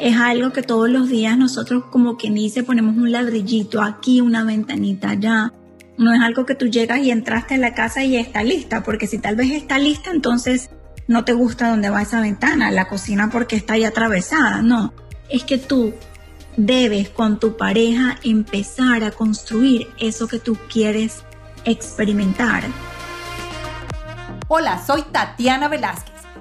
es algo que todos los días nosotros como que ni se ponemos un ladrillito aquí, una ventanita allá. No es algo que tú llegas y entraste a la casa y está lista, porque si tal vez está lista, entonces no te gusta dónde va esa ventana, la cocina porque está ahí atravesada. No, es que tú debes con tu pareja empezar a construir eso que tú quieres experimentar. Hola, soy Tatiana Velázquez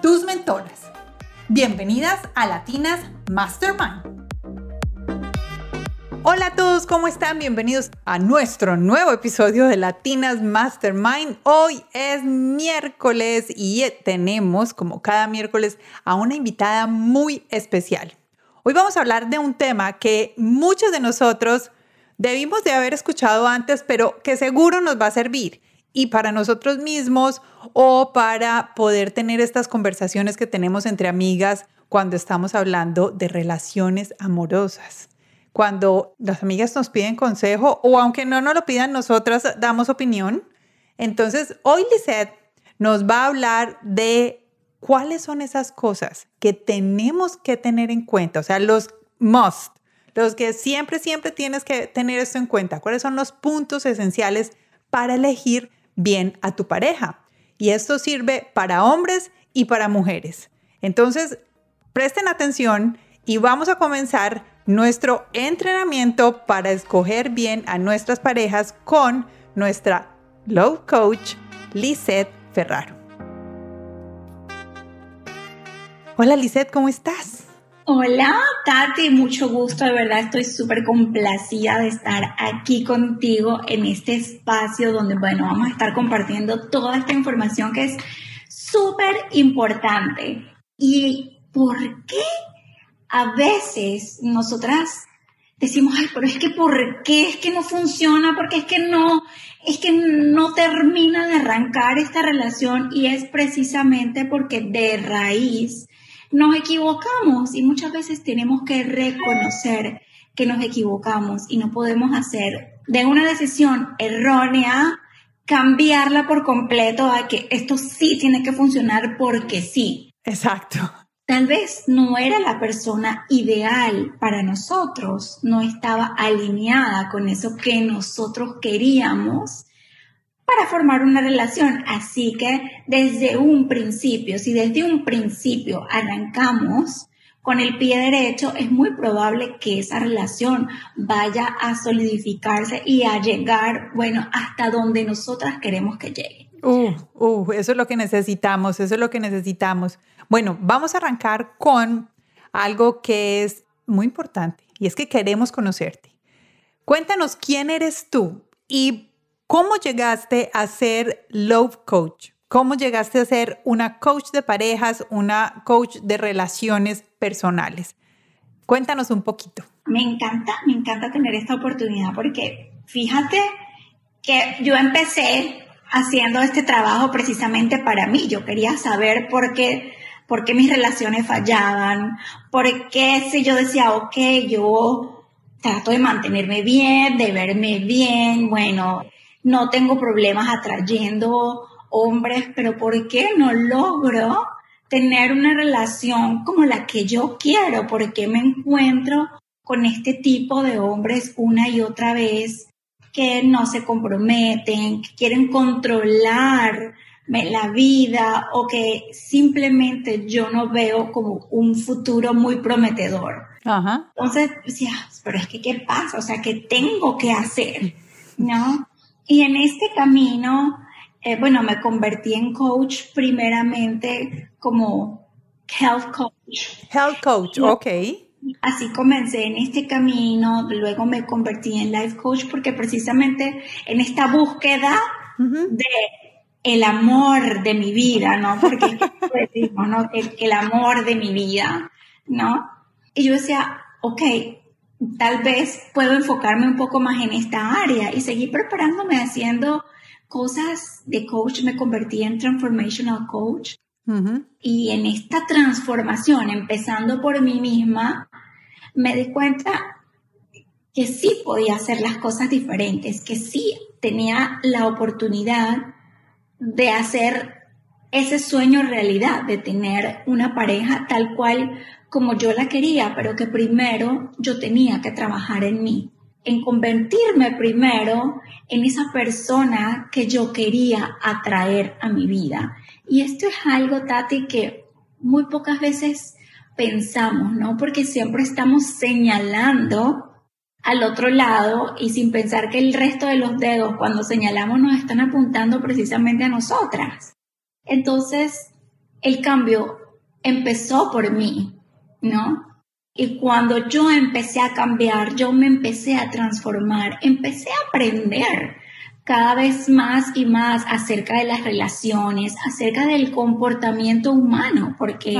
tus mentoras. Bienvenidas a Latinas Mastermind. Hola a todos, ¿cómo están? Bienvenidos a nuestro nuevo episodio de Latinas Mastermind. Hoy es miércoles y tenemos, como cada miércoles, a una invitada muy especial. Hoy vamos a hablar de un tema que muchos de nosotros debimos de haber escuchado antes, pero que seguro nos va a servir y para nosotros mismos o para poder tener estas conversaciones que tenemos entre amigas cuando estamos hablando de relaciones amorosas. Cuando las amigas nos piden consejo o aunque no nos lo pidan, nosotras damos opinión. Entonces, hoy Lisette nos va a hablar de cuáles son esas cosas que tenemos que tener en cuenta, o sea, los must, los que siempre, siempre tienes que tener esto en cuenta. ¿Cuáles son los puntos esenciales para elegir bien a tu pareja. Y esto sirve para hombres y para mujeres. Entonces, presten atención y vamos a comenzar nuestro entrenamiento para escoger bien a nuestras parejas con nuestra Love Coach, Lisette Ferraro. Hola Lisette, ¿cómo estás? Hola, Tati, mucho gusto, de verdad estoy súper complacida de estar aquí contigo en este espacio donde, bueno, vamos a estar compartiendo toda esta información que es súper importante. ¿Y por qué a veces nosotras decimos, ay, pero es que ¿por qué es que no funciona? Porque es que no, es que no termina de arrancar esta relación y es precisamente porque de raíz nos equivocamos y muchas veces tenemos que reconocer que nos equivocamos y no podemos hacer de una decisión errónea cambiarla por completo a que esto sí tiene que funcionar porque sí. Exacto. Tal vez no era la persona ideal para nosotros, no estaba alineada con eso que nosotros queríamos para formar una relación. Así que desde un principio, si desde un principio arrancamos con el pie derecho, es muy probable que esa relación vaya a solidificarse y a llegar, bueno, hasta donde nosotras queremos que llegue. Uh, uh, eso es lo que necesitamos, eso es lo que necesitamos. Bueno, vamos a arrancar con algo que es muy importante y es que queremos conocerte. Cuéntanos quién eres tú y ¿Cómo llegaste a ser love coach? ¿Cómo llegaste a ser una coach de parejas, una coach de relaciones personales? Cuéntanos un poquito. Me encanta, me encanta tener esta oportunidad porque fíjate que yo empecé haciendo este trabajo precisamente para mí. Yo quería saber por qué, por qué mis relaciones fallaban, por qué si yo decía, ok, yo trato de mantenerme bien, de verme bien, bueno, no tengo problemas atrayendo hombres, pero ¿por qué no logro tener una relación como la que yo quiero? ¿Por qué me encuentro con este tipo de hombres una y otra vez que no se comprometen, que quieren controlar la vida o que simplemente yo no veo como un futuro muy prometedor? Entonces, decía, pero es que, ¿qué pasa? O sea, ¿qué tengo que hacer? ¿No? Y en este camino, eh, bueno, me convertí en coach primeramente como health coach. Health coach, ok. Así comencé en este camino, luego me convertí en life coach porque precisamente en esta búsqueda de el amor de mi vida, ¿no? Porque decimos, ¿no? El, el amor de mi vida, ¿no? Y yo decía, ok, tal vez puedo enfocarme un poco más en esta área y seguir preparándome haciendo cosas de coach. Me convertí en transformational coach. Y en esta transformación, empezando por mí misma, me di cuenta que sí podía hacer las cosas diferentes, que sí tenía la oportunidad de hacer ese sueño realidad, de tener una pareja tal cual como yo la quería, pero que primero yo tenía que trabajar en mí, en convertirme primero en esa persona que yo quería atraer a mi vida. Y esto es algo, Tati, que muy pocas veces pensamos, ¿no? Porque siempre estamos señalando al otro lado y sin pensar que el resto de los dedos cuando señalamos nos están apuntando precisamente a nosotras. Entonces, el cambio empezó por mí, ¿no? Y cuando yo empecé a cambiar, yo me empecé a transformar, empecé a aprender cada vez más y más acerca de las relaciones, acerca del comportamiento humano, porque,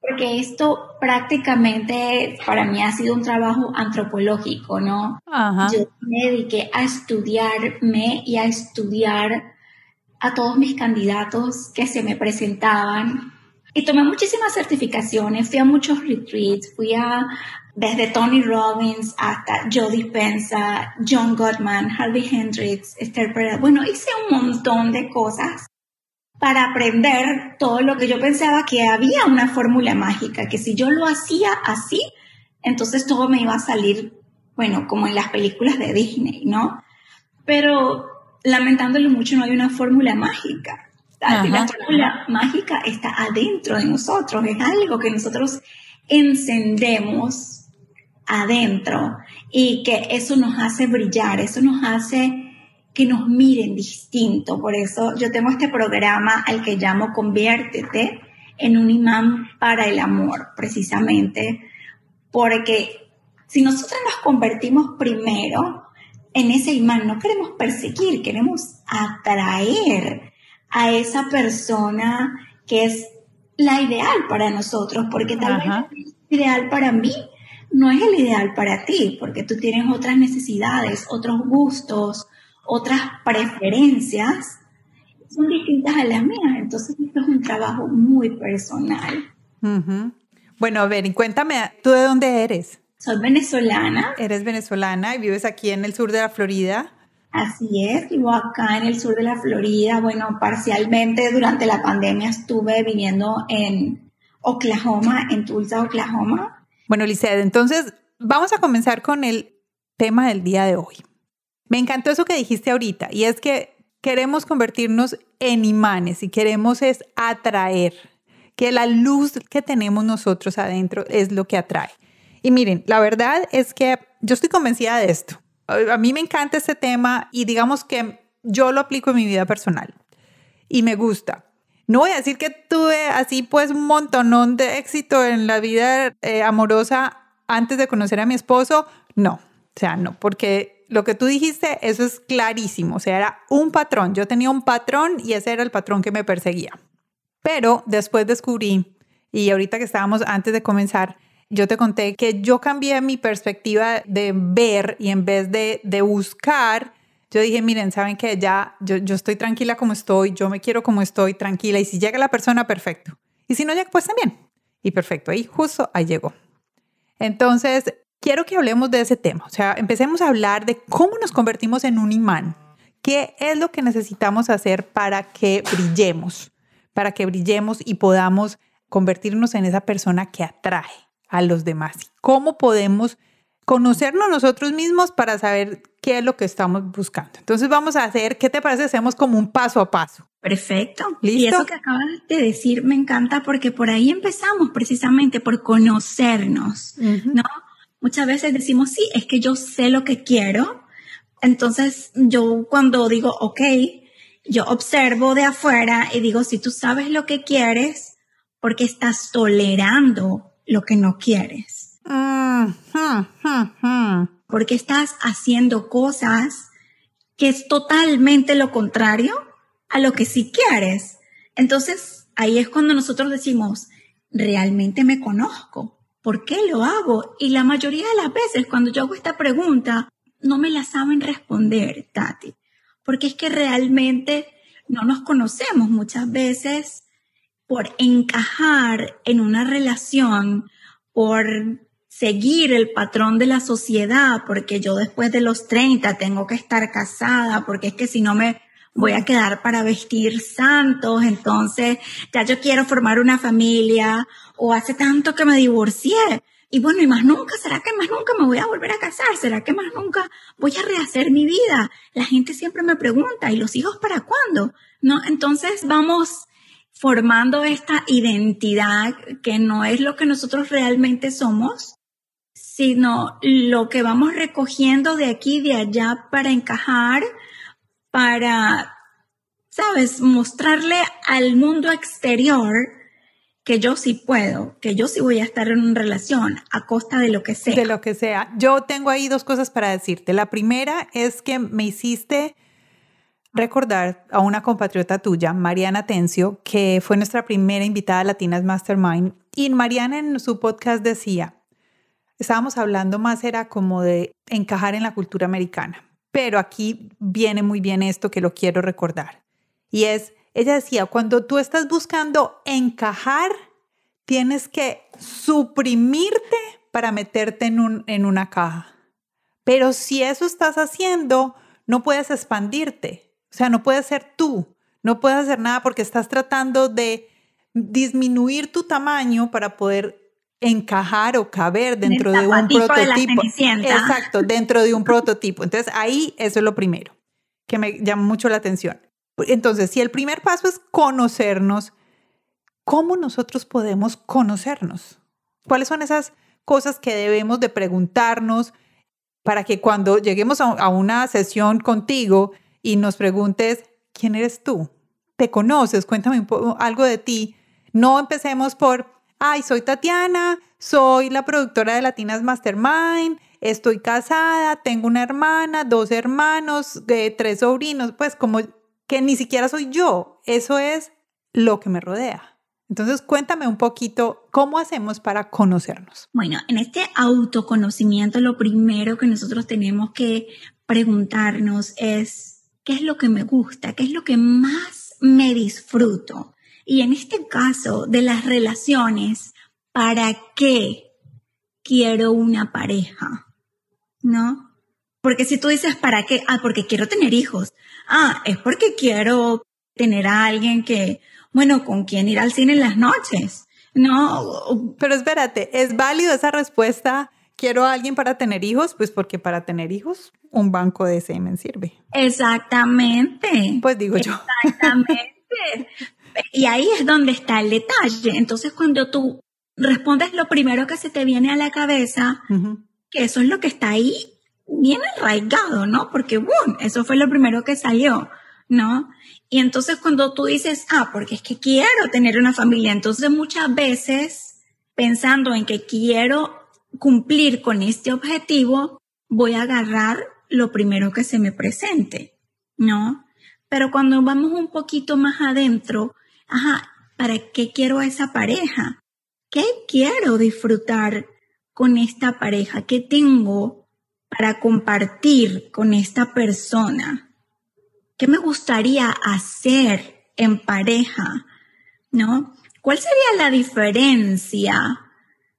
porque esto prácticamente para mí ha sido un trabajo antropológico, ¿no? Yo me dediqué a estudiarme y a estudiar a todos mis candidatos que se me presentaban y tomé muchísimas certificaciones, fui a muchos retreats, fui a desde Tony Robbins hasta Joe Dispenza, John Gottman, Harvey Hendricks, Esther Perel. Bueno, hice un montón de cosas para aprender todo lo que yo pensaba que había una fórmula mágica, que si yo lo hacía así, entonces todo me iba a salir, bueno, como en las películas de Disney, ¿no? Pero lamentándolo mucho, no hay una fórmula mágica. La fórmula mágica está adentro de nosotros, es algo que nosotros encendemos adentro y que eso nos hace brillar, eso nos hace que nos miren distinto. Por eso yo tengo este programa al que llamo Conviértete en un imán para el amor, precisamente, porque si nosotros nos convertimos primero en ese imán, no queremos perseguir, queremos atraer a esa persona que es la ideal para nosotros, porque tal vez el ideal para mí no es el ideal para ti, porque tú tienes otras necesidades, otros gustos, otras preferencias, son distintas a las mías. Entonces, esto es un trabajo muy personal. Bueno, a ver, y cuéntame, ¿tú de dónde eres? Soy venezolana. Eres venezolana y vives aquí en el sur de la Florida. Así es, vivo acá en el sur de la Florida. Bueno, parcialmente durante la pandemia estuve viviendo en Oklahoma, en Tulsa, Oklahoma. Bueno, Liced, entonces vamos a comenzar con el tema del día de hoy. Me encantó eso que dijiste ahorita y es que queremos convertirnos en imanes y queremos es atraer, que la luz que tenemos nosotros adentro es lo que atrae. Y miren, la verdad es que yo estoy convencida de esto a mí me encanta este tema y digamos que yo lo aplico en mi vida personal y me gusta. No voy a decir que tuve así pues un montonón de éxito en la vida eh, amorosa antes de conocer a mi esposo, no, o sea, no, porque lo que tú dijiste, eso es clarísimo, o sea, era un patrón, yo tenía un patrón y ese era el patrón que me perseguía. Pero después descubrí, y ahorita que estábamos antes de comenzar, yo te conté que yo cambié mi perspectiva de ver y en vez de, de buscar, yo dije, miren, saben que ya yo, yo estoy tranquila como estoy, yo me quiero como estoy, tranquila, y si llega la persona, perfecto. Y si no llega, pues también. Y perfecto, ahí justo ahí llegó. Entonces, quiero que hablemos de ese tema, o sea, empecemos a hablar de cómo nos convertimos en un imán. ¿Qué es lo que necesitamos hacer para que brillemos? Para que brillemos y podamos convertirnos en esa persona que atrae a los demás. ¿Cómo podemos conocernos nosotros mismos para saber qué es lo que estamos buscando? Entonces vamos a hacer, ¿qué te parece? Hacemos como un paso a paso. Perfecto. ¿Listo? Y eso que acabas de decir me encanta porque por ahí empezamos precisamente por conocernos, ¿no? Muchas veces decimos, sí, es que yo sé lo que quiero. Entonces yo cuando digo, ok, yo observo de afuera y digo, si tú sabes lo que quieres, porque estás tolerando lo que no quieres. Porque estás haciendo cosas que es totalmente lo contrario a lo que sí quieres. Entonces, ahí es cuando nosotros decimos, realmente me conozco. ¿por qué lo hago? Y la mayoría de las veces cuando yo hago esta pregunta, no me la saben responder, Tati, porque es que realmente no nos conocemos muchas veces por encajar en una relación, por seguir el patrón de la sociedad, porque yo después de los 30 tengo que estar casada, porque es que si no me voy a quedar para vestir santos, entonces ya yo quiero formar una familia, o hace tanto que me divorcié, y bueno, y más nunca, ¿será que más nunca me voy a volver a casar? ¿Será que más nunca voy a rehacer mi vida? La gente siempre me pregunta, ¿y los hijos para cuándo? No, entonces vamos formando esta identidad que no es lo que nosotros realmente somos, sino lo que vamos recogiendo de aquí y de allá para encajar, para, sabes, mostrarle al mundo exterior que yo sí puedo, que yo sí voy a estar en una relación a costa de lo que sea. De lo que sea. Yo tengo ahí dos cosas para decirte. La primera es que me hiciste recordar a una compatriota tuya, Mariana Tencio, que fue nuestra primera invitada a Latinas Mastermind. Y Mariana en su podcast decía, estábamos hablando más era como de encajar en la cultura americana. Pero aquí viene muy bien esto que lo quiero recordar. Y es, ella decía, cuando tú estás buscando encajar, tienes que suprimirte para meterte en, un, en una caja. Pero si eso estás haciendo, no puedes expandirte. O sea, no puedes ser tú. No puedes hacer nada porque estás tratando de disminuir tu tamaño para poder encajar o caber dentro de un prototipo. Exacto, dentro de un prototipo. Entonces ahí eso es lo primero que me llama mucho la atención. Entonces, si el primer paso es conocernos, ¿cómo nosotros podemos conocernos? ¿Cuáles son esas cosas que debemos de preguntarnos para que cuando lleguemos a una sesión contigo y nos preguntes, ¿quién eres tú? ¿Te conoces? Cuéntame algo de ti. No empecemos por, ay, soy Tatiana, soy la productora de Latinas Mastermind, estoy casada, tengo una hermana, dos hermanos, eh, tres sobrinos, pues como que ni siquiera soy yo, eso es lo que me rodea. Entonces, cuéntame un poquito cómo hacemos para conocernos. Bueno, en este autoconocimiento lo primero que nosotros tenemos que preguntarnos es, ¿qué es lo que me gusta? ¿Qué es lo que más me disfruto? Y en este caso de las relaciones, ¿para qué quiero una pareja? ¿No? Porque si tú dices, ¿para qué? Ah, porque quiero tener hijos. Ah, es porque quiero tener a alguien que, bueno, con quien ir al cine en las noches. No. Pero espérate, ¿es válido esa respuesta? Quiero a alguien para tener hijos, pues porque para tener hijos un banco de semen sirve. Exactamente. Pues digo yo. Exactamente. Y ahí es donde está el detalle. Entonces, cuando tú respondes lo primero que se te viene a la cabeza, que eso es lo que está ahí bien arraigado, ¿no? Porque, boom, eso fue lo primero que salió, ¿no? Y entonces cuando tú dices, ah, porque es que quiero tener una familia, entonces muchas veces pensando en que quiero cumplir con este objetivo, voy a agarrar lo primero que se me presente, ¿no? Pero cuando vamos un poquito más adentro, ajá, ¿para qué quiero a esa pareja? ¿Qué quiero disfrutar con esta pareja? ¿Qué tengo para compartir con esta persona? ¿Qué me gustaría hacer en pareja? ¿No? ¿Cuál sería la diferencia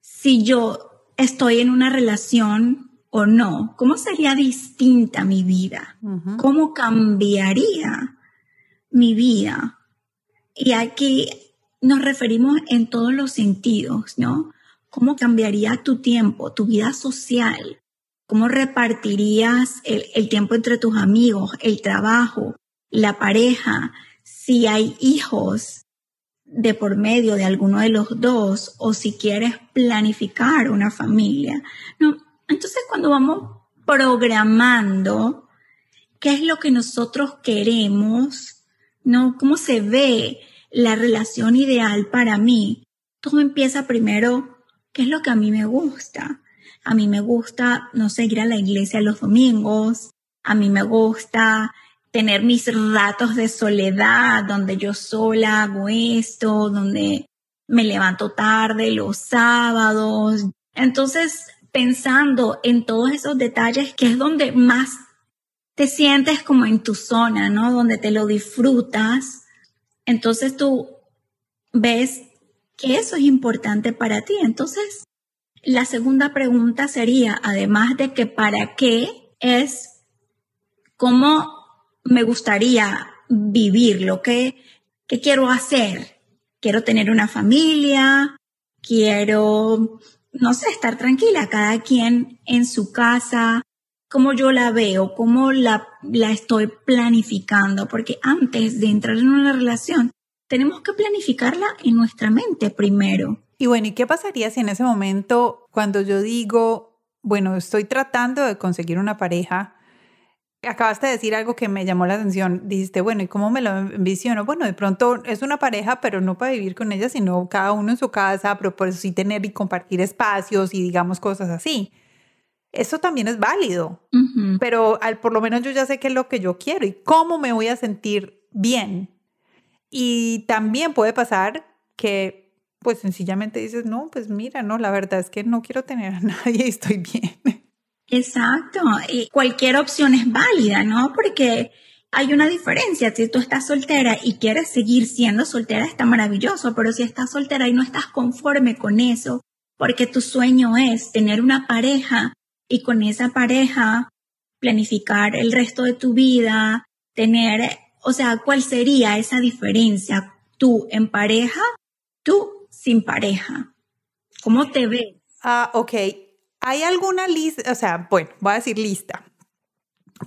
si yo estoy en una relación o no? ¿Cómo sería distinta mi vida? ¿Cómo cambiaría mi vida? Y aquí nos referimos en todos los sentidos, ¿no? ¿Cómo cambiaría tu tiempo, tu vida social? ¿Cómo repartirías el, tiempo entre tus amigos, el trabajo, la pareja? Si hay hijos de por medio de alguno de los dos o si quieres planificar una familia. No, entonces cuando vamos programando qué es lo que nosotros queremos, ¿no? ¿Cómo se ve la relación ideal para mí? Todo empieza primero, ¿qué es lo que a mí me gusta? A mí me gusta, no sé, ir a la iglesia los domingos, a mí me gusta tener mis ratos de soledad donde yo sola hago esto, donde me levanto tarde los sábados. Entonces, pensando en todos esos detalles, que es donde más te sientes como en tu zona, ¿no? Donde te lo disfrutas. Entonces tú ves que eso es importante para ti. Entonces, la segunda pregunta sería, además de que para qué, es cómo me gustaría vivir, lo que, que quiero hacer. Quiero tener una familia, quiero, no sé, estar tranquila, cada quien en su casa, cómo yo la veo, cómo la, la estoy planificando, porque antes de entrar en una relación, tenemos que planificarla en nuestra mente primero. Y bueno, ¿y qué pasaría si en ese momento, cuando yo digo, bueno, estoy tratando de conseguir una pareja, acabaste de decir algo que me llamó la atención. Dijiste, bueno, ¿y cómo me lo envisiono? Bueno, de pronto es una pareja, pero no para vivir con ella, sino cada uno en su casa, pero por eso sí tener y compartir espacios y digamos cosas así. Eso también es válido, pero al, por lo menos yo ya sé qué es lo que yo quiero y cómo me voy a sentir bien. Y también puede pasar que pues sencillamente dices, no, pues mira, no, la verdad es que no quiero tener a nadie y estoy bien. Exacto, y cualquier opción es válida, ¿no? Porque hay una diferencia. Si tú estás soltera y quieres seguir siendo soltera, está maravilloso, pero si estás soltera y no estás conforme con eso, porque tu sueño es tener una pareja y con esa pareja planificar el resto de tu vida, tener, o sea, ¿cuál sería esa diferencia? Tú en pareja, tú sin pareja. ¿Cómo te ves? Ah, ok. ¿Hay alguna lista? O sea, bueno, voy a decir lista.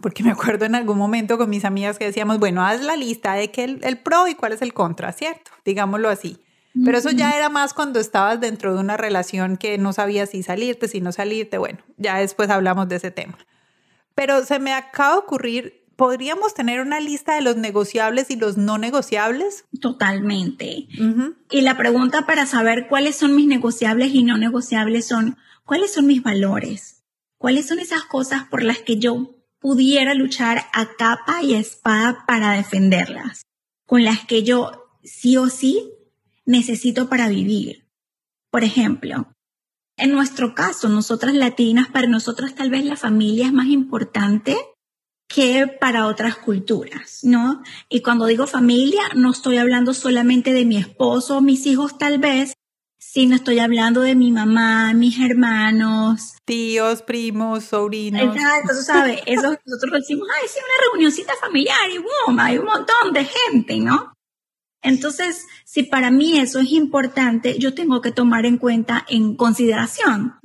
Porque me acuerdo en algún momento con mis amigas que decíamos, bueno, haz la lista de que el, pro y cuál es el contra, ¿cierto? Digámoslo así. Pero eso ya era más cuando estabas dentro de una relación que no sabías si salirte, si no salirte. Bueno, ya después hablamos de ese tema. Pero se me acaba de ocurrir, ¿podríamos tener una lista de los negociables y los no negociables? Totalmente. Y la pregunta para saber cuáles son mis negociables y no negociables son, ¿Cuáles son mis valores? ¿Cuáles son esas cosas por las que yo pudiera luchar a capa y espada para defenderlas? Con las que yo sí o sí necesito para vivir. Por ejemplo, en nuestro caso, nosotras latinas, para nosotras tal vez la familia es más importante que para otras culturas, ¿no? Y cuando digo familia, no estoy hablando solamente de mi esposo mis hijos tal vez, Sí, no estoy hablando de mi mamá, mis hermanos. Tíos, primos, sobrinos. Exacto, tú sabes, eso nosotros decimos, ay, sí, una reunioncita familiar y boom, hay un montón de gente, ¿no? Entonces, si para mí eso es importante, yo tengo que tomar en cuenta, en consideración,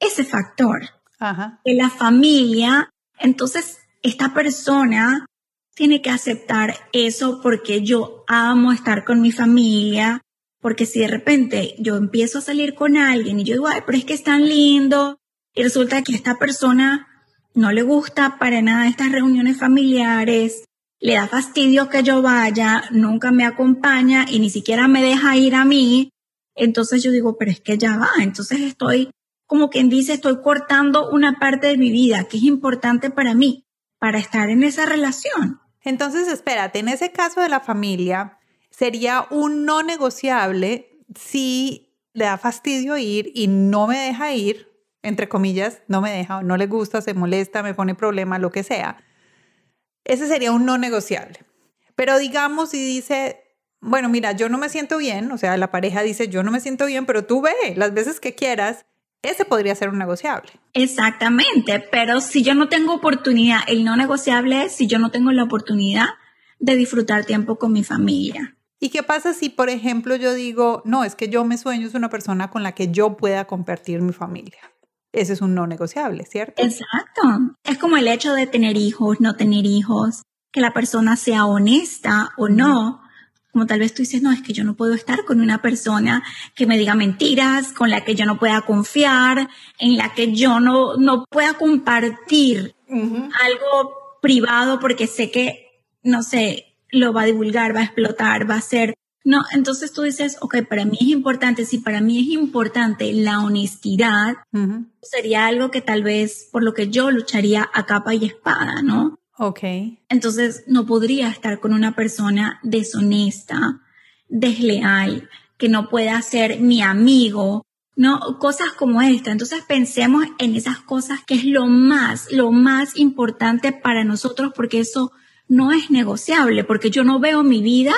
ese factor. Ajá. Que la familia, entonces, esta persona tiene que aceptar eso porque yo amo estar con mi familia, porque si de repente yo empiezo a salir con alguien y yo digo, ay, pero es que es tan lindo, y resulta que esta persona no le gusta para nada estas reuniones familiares, le da fastidio que yo vaya, nunca me acompaña y ni siquiera me deja ir a mí, entonces yo digo, pero es que ya va, entonces estoy, como quien dice, estoy cortando una parte de mi vida que es importante para mí, para estar en esa relación. Entonces, espérate, en ese caso de la familia, sería un no negociable si le da fastidio ir y no me deja ir, entre comillas, no me deja, no le gusta, se molesta, me pone problema, lo que sea. Ese sería un no negociable. Pero digamos si dice, bueno, mira, yo no me siento bien, o sea, la pareja dice, yo no me siento bien, pero tú ve las veces que quieras, ese podría ser un negociable. Exactamente, pero si yo no tengo oportunidad, el no negociable es si yo no tengo la oportunidad de disfrutar tiempo con mi familia. ¿Y qué pasa si, por ejemplo, yo digo, no, es que yo me sueño es una persona con la que yo pueda compartir mi familia? Ese es un no negociable, ¿cierto? Exacto. Es como el hecho de tener hijos, no tener hijos, que la persona sea honesta o no. Como tal vez tú dices, no, es que yo no puedo estar con una persona que me diga mentiras, con la que yo no pueda confiar, en la que yo no, no pueda compartir algo privado porque sé que, no sé, lo va a divulgar, va a explotar, va a ser... No, entonces tú dices, ok, para mí es importante, si para mí es importante la honestidad, sería algo que tal vez por lo que yo lucharía a capa y espada, ¿no? Ok. Entonces no podría estar con una persona deshonesta, desleal, que no pueda ser mi amigo, ¿no? Cosas como esta. Entonces pensemos en esas cosas que es lo más, lo más importante para nosotros porque eso no es negociable, porque yo no veo mi vida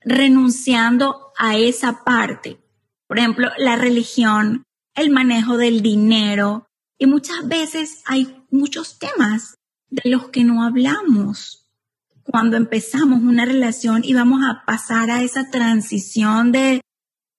renunciando a esa parte. Por ejemplo, la religión, el manejo del dinero, y muchas veces hay muchos temas de los que no hablamos cuando empezamos una relación y vamos a pasar a esa transición de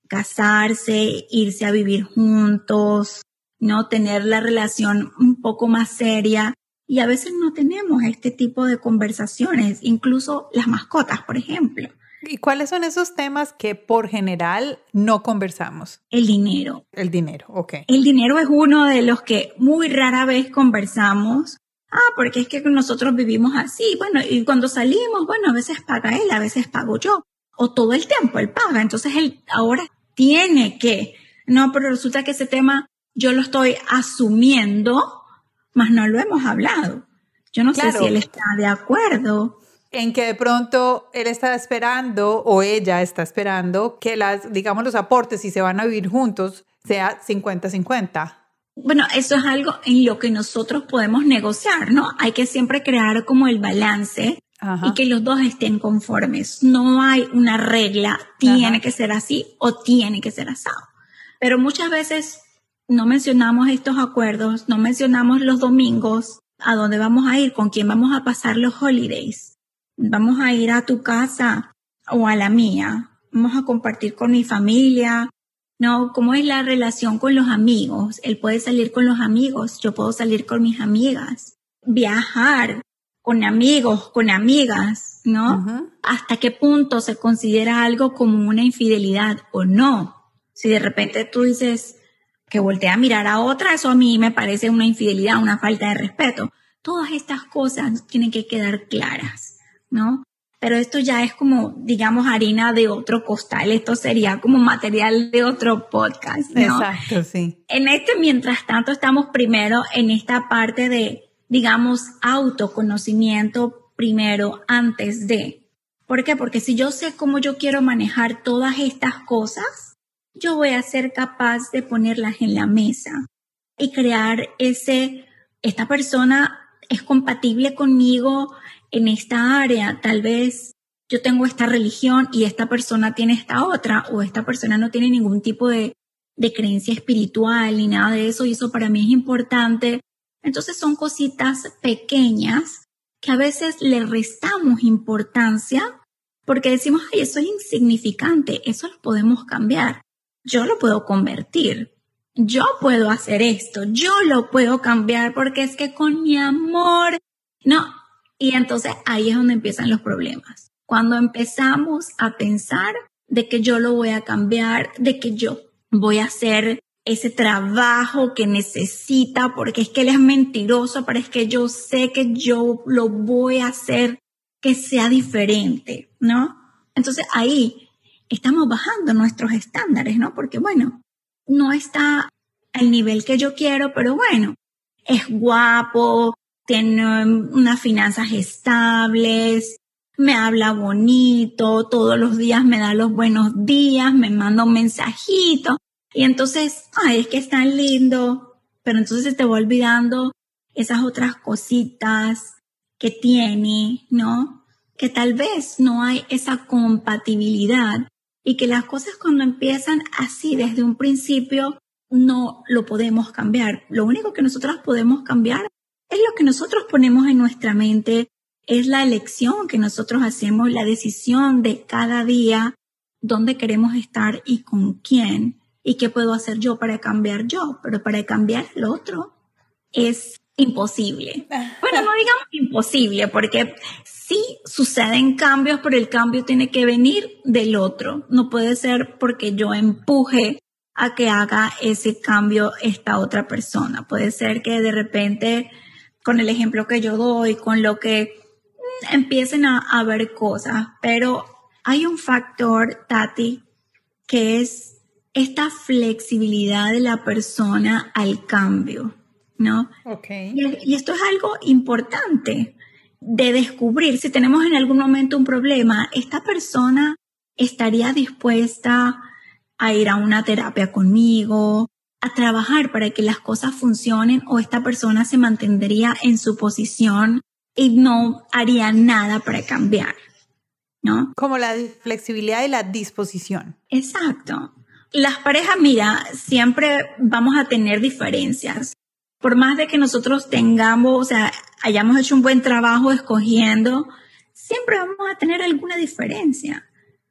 casarse, irse a vivir juntos, no tener la relación un poco más seria. Y a veces no tenemos este tipo de conversaciones, incluso las mascotas, por ejemplo. ¿Y cuáles son esos temas que por general no conversamos? El dinero. El dinero, ok. El dinero es uno de los que muy rara vez conversamos. Ah, porque es que nosotros vivimos así. Bueno, y cuando salimos, bueno, a veces paga él, a veces pago yo. O todo el tiempo él paga. Entonces él ahora tiene que. No, pero resulta que ese tema yo lo estoy asumiendo, mas no lo hemos hablado. Yo no sé si él está de acuerdo en que de pronto él está esperando o ella está esperando que las, digamos, los aportes, si se van a vivir juntos, sea 50-50. Bueno, eso es algo en lo que nosotros podemos negociar, ¿no? Hay que siempre crear como el balance y que los dos estén conformes. No hay una regla, tiene que ser así o tiene que ser asado. Pero muchas veces no mencionamos estos acuerdos, no mencionamos los domingos, a dónde vamos a ir, con quién vamos a pasar los holidays vamos a ir a tu casa o a la mía, vamos a compartir con mi familia, ¿no? ¿Cómo es la relación con los amigos? Él puede salir con los amigos, yo puedo salir con mis amigas, viajar con amigos, con amigas, ¿no? ¿Hasta qué punto se considera algo como una infidelidad o no? Si de repente tú dices que voltea a mirar a otra, eso a mí me parece una infidelidad, una falta de respeto. Todas estas cosas tienen que quedar claras. ¿no? Pero esto ya es como, digamos, harina de otro costal. Esto sería como material de otro podcast, ¿no? Exacto, sí. En este, mientras tanto, estamos primero en esta parte de, digamos, autoconocimiento primero antes de. ¿Por qué? Porque si yo sé cómo yo quiero manejar todas estas cosas, yo voy a ser capaz de ponerlas en la mesa y crear ese, esta persona es compatible conmigo, en esta área, tal vez yo tengo esta religión y esta persona tiene esta otra, o esta persona no tiene ningún tipo de, de creencia espiritual ni nada de eso, y eso para mí es importante. Entonces son cositas pequeñas que a veces le restamos importancia porque decimos, ay, eso es insignificante, eso lo podemos cambiar, yo lo puedo convertir, yo puedo hacer esto, yo lo puedo cambiar porque es que con mi amor, no, y entonces ahí es donde empiezan los problemas. Cuando empezamos a pensar de que yo lo voy a cambiar, de que yo voy a hacer ese trabajo que necesita, porque es que él es mentiroso, pero es que yo sé que yo lo voy a hacer que sea diferente, ¿no? Entonces ahí estamos bajando nuestros estándares, ¿no? Porque bueno, no está al nivel que yo quiero, pero bueno, es guapo, tiene unas finanzas estables, me habla bonito, todos los días me da los buenos días, me manda un mensajito. Y entonces, ay, es que es tan lindo, pero entonces te va olvidando esas otras cositas que tiene, ¿no? Que tal vez no hay esa compatibilidad y que las cosas cuando empiezan así desde un principio no lo podemos cambiar. Lo único que nosotros podemos cambiar es lo que nosotros ponemos en nuestra mente, es la elección que nosotros hacemos, la decisión de cada día, dónde queremos estar y con quién, y qué puedo hacer yo para cambiar yo, pero para cambiar el otro es imposible. Bueno, no digamos imposible, porque sí suceden cambios, pero el cambio tiene que venir del otro. No puede ser porque yo empuje a que haga ese cambio esta otra persona. Puede ser que de repente con el ejemplo que yo doy, con lo que mm, empiecen a, ver cosas, pero hay un factor, Tati, que es esta flexibilidad de la persona al cambio, ¿no? Ok. Y, esto es algo importante de descubrir. Si tenemos en algún momento un problema, esta persona estaría dispuesta a ir a una terapia conmigo, a trabajar para que las cosas funcionen o esta persona se mantendría en su posición y no haría nada para cambiar, ¿no? Como la flexibilidad y la disposición. Exacto. Las parejas, mira, siempre vamos a tener diferencias. Por más de que nosotros tengamos, o sea, hayamos hecho un buen trabajo escogiendo, siempre vamos a tener alguna diferencia.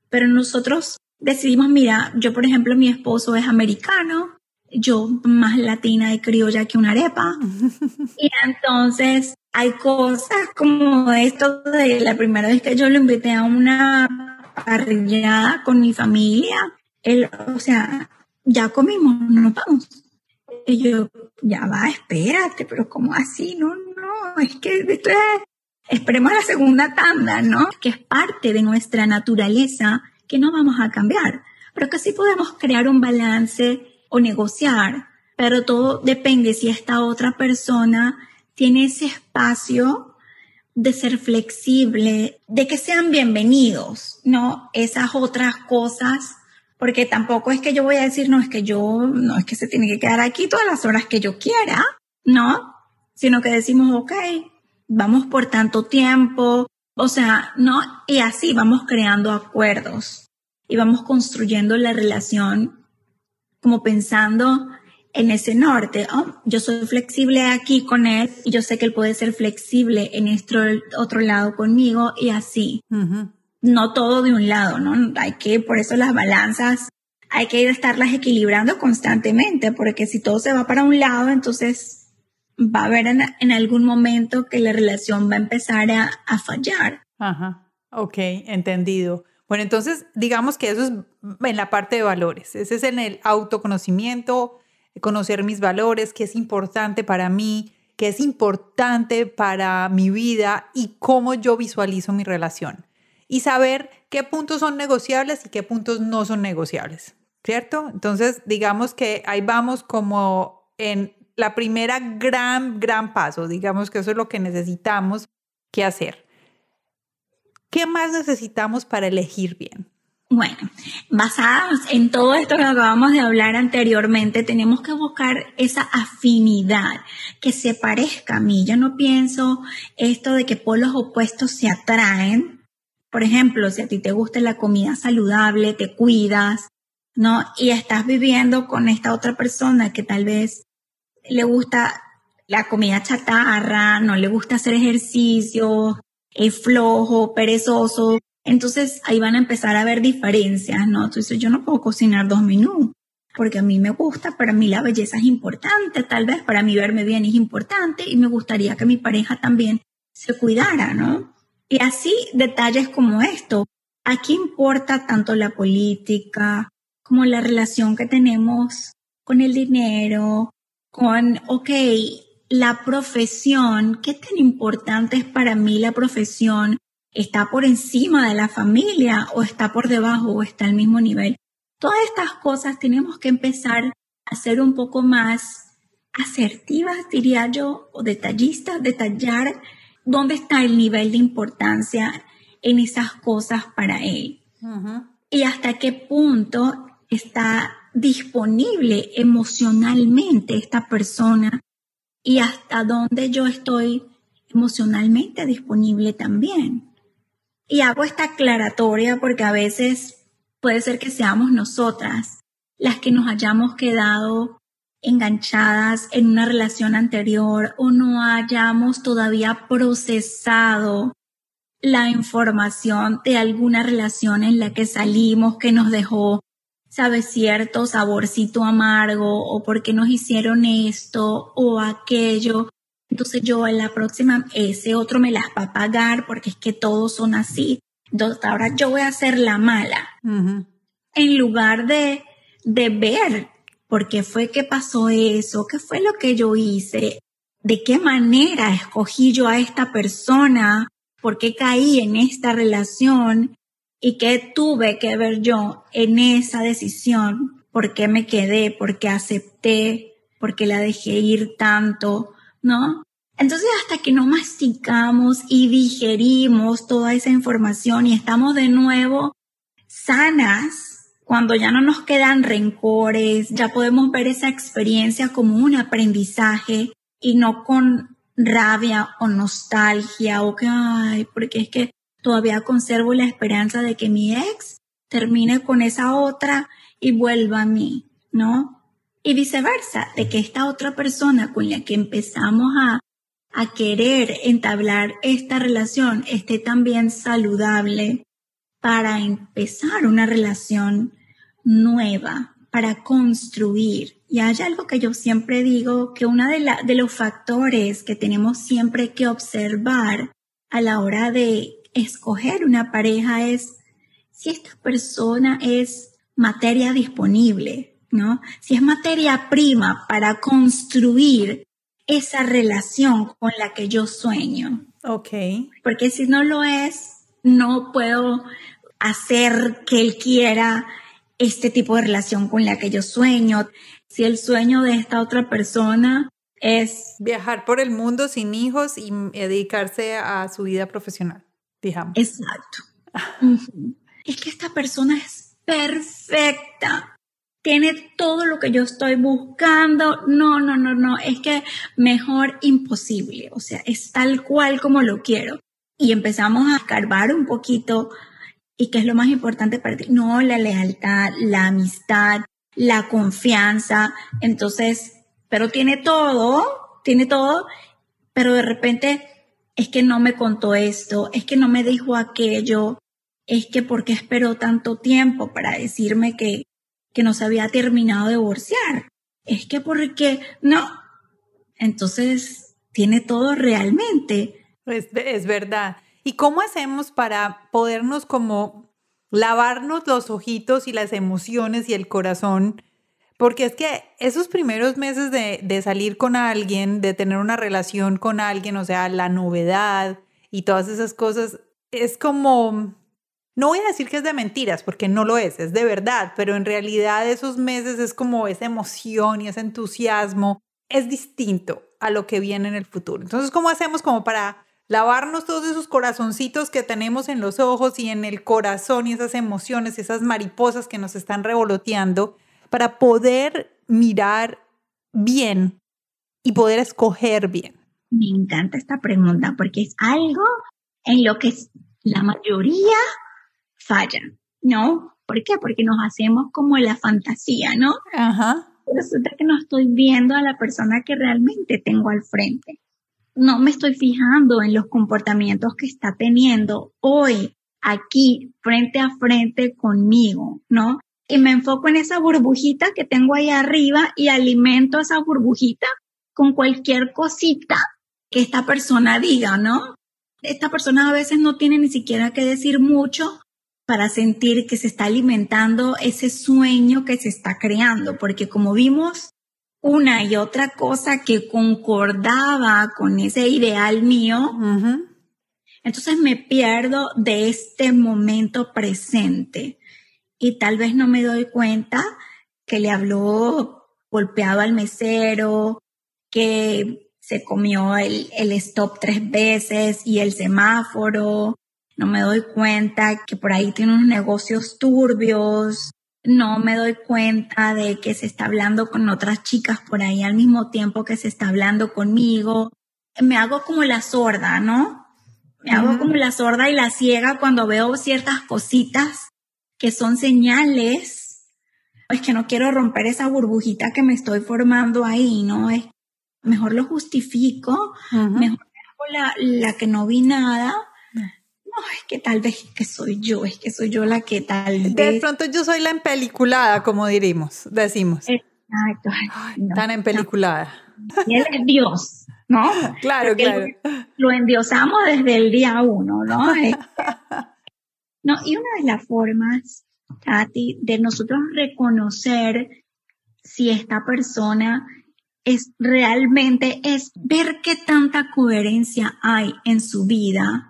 Pero nosotros decidimos, mira, yo por ejemplo, mi esposo es americano, yo más latina y criolla que una arepa. y entonces hay cosas como esto de la primera vez que yo lo invité a una parrillada con mi familia. Él, o sea, ya comimos, no vamos. Y yo, ya va, espérate, pero ¿cómo así? No, no, es que esto es, esperemos la segunda tanda, ¿no? Que es parte de nuestra naturaleza que no vamos a cambiar, pero que sí podemos crear un balance o negociar, pero todo depende si esta otra persona tiene ese espacio de ser flexible, de que sean bienvenidos, ¿no? Esas otras cosas, porque tampoco es que yo voy a decir, no, es que yo, no es que se tiene que quedar aquí todas las horas que yo quiera, ¿no? Sino que decimos, ok, vamos por tanto tiempo, o sea, ¿no? Y así vamos creando acuerdos y vamos construyendo la relación como pensando en ese norte. Oh, yo soy flexible aquí con él y yo sé que él puede ser flexible en este otro lado conmigo y así. No todo de un lado, ¿no? Hay que, por eso las balanzas, hay que estarlas equilibrando constantemente, porque si todo se va para un lado, entonces va a haber en, algún momento que la relación va a empezar a, a fallar. Ajá, ok, entendido. Bueno, entonces digamos que eso es en la parte de valores. Ese es en el autoconocimiento, conocer mis valores, qué es importante para mí, qué es importante para mi vida y cómo yo visualizo mi relación. Y saber qué puntos son negociables y qué puntos no son negociables, ¿cierto? Entonces, digamos que ahí vamos como en la primera gran, gran paso. Digamos que eso es lo que necesitamos que hacer. ¿Qué más necesitamos para elegir bien? Bueno, basados en todo esto que acabamos de hablar anteriormente, tenemos que buscar esa afinidad que se parezca a mí. Yo no pienso esto de que polos opuestos se atraen. Por ejemplo, si a ti te gusta la comida saludable, te cuidas, ¿no? Y estás viviendo con esta otra persona que tal vez le gusta la comida chatarra, no le gusta hacer ejercicio, es flojo, perezoso. Entonces ahí van a empezar a haber diferencias, ¿no? Entonces yo no puedo cocinar dos menús porque a mí me gusta, para mí la belleza es importante, tal vez para mí verme bien es importante y me gustaría que mi pareja también se cuidara, ¿no? Y así detalles como esto. Aquí importa tanto la política como la relación que tenemos con el dinero, con, ok, la profesión, qué tan importante es para mí la profesión, está por encima de la familia o está por debajo o está al mismo nivel. Todas estas cosas tenemos que empezar a ser un poco más asertivas, diría yo, o detallistas, detallar dónde está el nivel de importancia en esas cosas para él. Y hasta qué punto está disponible emocionalmente esta persona y hasta dónde yo estoy emocionalmente disponible también. Y hago esta aclaratoria porque a veces puede ser que seamos nosotras las que nos hayamos quedado enganchadas en una relación anterior o no hayamos todavía procesado la información de alguna relación en la que salimos que nos dejó sabe, cierto saborcito amargo o porque nos hicieron esto o aquello. Entonces yo en la próxima, ese otro me las va a pagar porque es que todos son así. Entonces ahora yo voy a ser la mala. En lugar de, de ver por qué fue que pasó eso, qué fue lo que yo hice, de qué manera escogí yo a esta persona, por qué caí en esta relación y qué tuve que ver yo en esa decisión, por qué me quedé, por qué acepté, por qué la dejé ir tanto, ¿no? Entonces hasta que no masticamos y digerimos toda esa información y estamos de nuevo sanas cuando ya no nos quedan rencores, ya podemos ver esa experiencia como un aprendizaje y no con rabia o nostalgia o que, ay, porque es que todavía conservo la esperanza de que mi ex termine con esa otra y vuelva a mí, ¿no? Y viceversa, de que esta otra persona con la que empezamos a, a querer entablar esta relación esté también saludable para empezar una relación nueva, para construir. Y hay algo que yo siempre digo, que uno de, de los factores que tenemos siempre que observar a la hora de escoger una pareja es si esta persona es materia disponible, ¿no? Si es materia prima para construir esa relación con la que yo sueño. Ok. Porque si no lo es, no puedo hacer que él quiera este tipo de relación con la que yo sueño. Si el sueño de esta otra persona es viajar por el mundo sin hijos y dedicarse a su vida profesional, digamos. Exacto. es que esta persona es perfecta. Tiene todo lo que yo estoy buscando. No, no, no, no. Es que mejor imposible. O sea, es tal cual como lo quiero. Y empezamos a escarbar un poquito ¿Y qué es lo más importante para ti? No, la lealtad, la amistad, la confianza. Entonces, pero tiene todo, tiene todo, pero de repente es que no me contó esto, es que no me dijo aquello, es que porque esperó tanto tiempo para decirme que, que no se había terminado de divorciar. Es que porque no. Entonces, tiene todo realmente. Es, es verdad. ¿Y cómo hacemos para podernos como lavarnos los ojitos y las emociones y el corazón? Porque es que esos primeros meses de, de, salir con alguien, de tener una relación con alguien, o sea, la novedad y todas esas cosas, es como, no voy a decir que es de mentiras, porque no lo es, es de verdad, pero en realidad esos meses es como esa emoción y ese entusiasmo es distinto a lo que viene en el futuro. Entonces, ¿cómo hacemos como para lavarnos todos esos corazoncitos que tenemos en los ojos y en el corazón y esas emociones, esas mariposas que nos están revoloteando, para poder mirar bien y poder escoger bien? Me encanta esta pregunta porque es algo en lo que la mayoría falla, ¿no? ¿Por qué? Porque nos hacemos como la fantasía, ¿no? Ajá. Resulta que no estoy viendo a la persona que realmente tengo al frente no me estoy fijando en los comportamientos que está teniendo hoy, aquí, frente a frente conmigo, ¿no? Y me enfoco en esa burbujita que tengo ahí arriba y alimento esa burbujita con cualquier cosita que esta persona diga, ¿no? Esta persona a veces no tiene ni siquiera que decir mucho para sentir que se está alimentando ese sueño que se está creando, porque como vimos una y otra cosa que concordaba con ese ideal mío, entonces me pierdo de este momento presente. Y tal vez no me doy cuenta que le habló golpeado al mesero, que se comió el, el stop tres veces y el semáforo. No me doy cuenta que por ahí tiene unos negocios turbios, no me doy cuenta de que se está hablando con otras chicas por ahí al mismo tiempo que se está hablando conmigo. Me hago como la sorda, ¿no? Me hago como la sorda y la ciega cuando veo ciertas cositas que son señales. Es que no quiero romper esa burbujita que me estoy formando ahí, ¿no? Es mejor lo justifico, mejor hago la, la que no vi nada es que tal vez que soy yo, es que soy yo la que tal vez. De pronto yo soy la empeliculada, como diríamos, decimos. Exacto. tan empeliculada. Y él es Dios, ¿no? Claro, claro. Lo, endiosamos desde el día uno, ¿no? no, y una de las formas, Katy, de nosotros reconocer si esta persona es realmente es ver qué tanta coherencia hay en su vida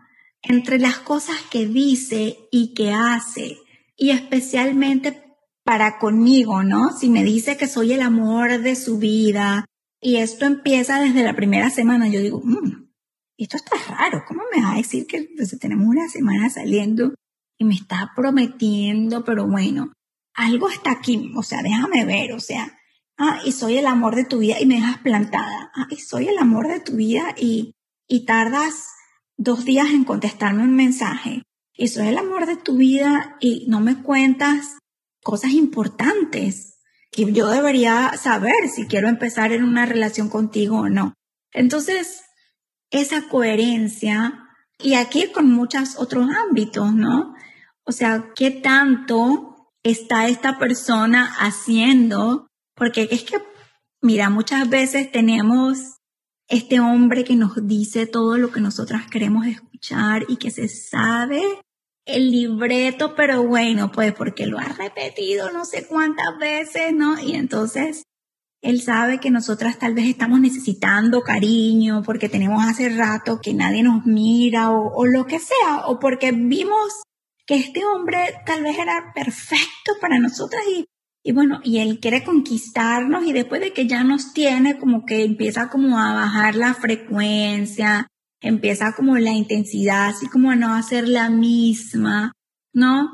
entre las cosas que dice y que hace, y especialmente para conmigo, ¿no? Si me dice que soy el amor de su vida y esto empieza desde la primera semana, yo digo, mmm, esto está raro, ¿cómo me va a decir que tenemos una semana saliendo y me está prometiendo, pero bueno, algo está aquí, o sea, déjame ver, o sea, ah, y soy el amor de tu vida y me dejas plantada, ah, y soy el amor de tu vida y, y tardas dos días en contestarme un mensaje, y soy el amor de tu vida y no me cuentas cosas importantes que yo debería saber si quiero empezar en una relación contigo o no. Entonces, esa coherencia, y aquí con muchos otros ámbitos, ¿no? O sea, ¿qué tanto está esta persona haciendo? Porque es que, mira, muchas veces tenemos este hombre que nos dice todo lo que nosotras queremos escuchar y que se sabe el libreto, pero bueno, pues porque lo ha repetido no sé cuántas veces, ¿no? Y entonces él sabe que nosotras tal vez estamos necesitando cariño porque tenemos hace rato que nadie nos mira o, lo que sea, o porque vimos que este hombre tal vez era perfecto para nosotras y, y bueno, y él quiere conquistarnos y después de que ya nos tiene, como que empieza como a bajar la frecuencia, empieza como la intensidad, así como a no hacer la misma, ¿no?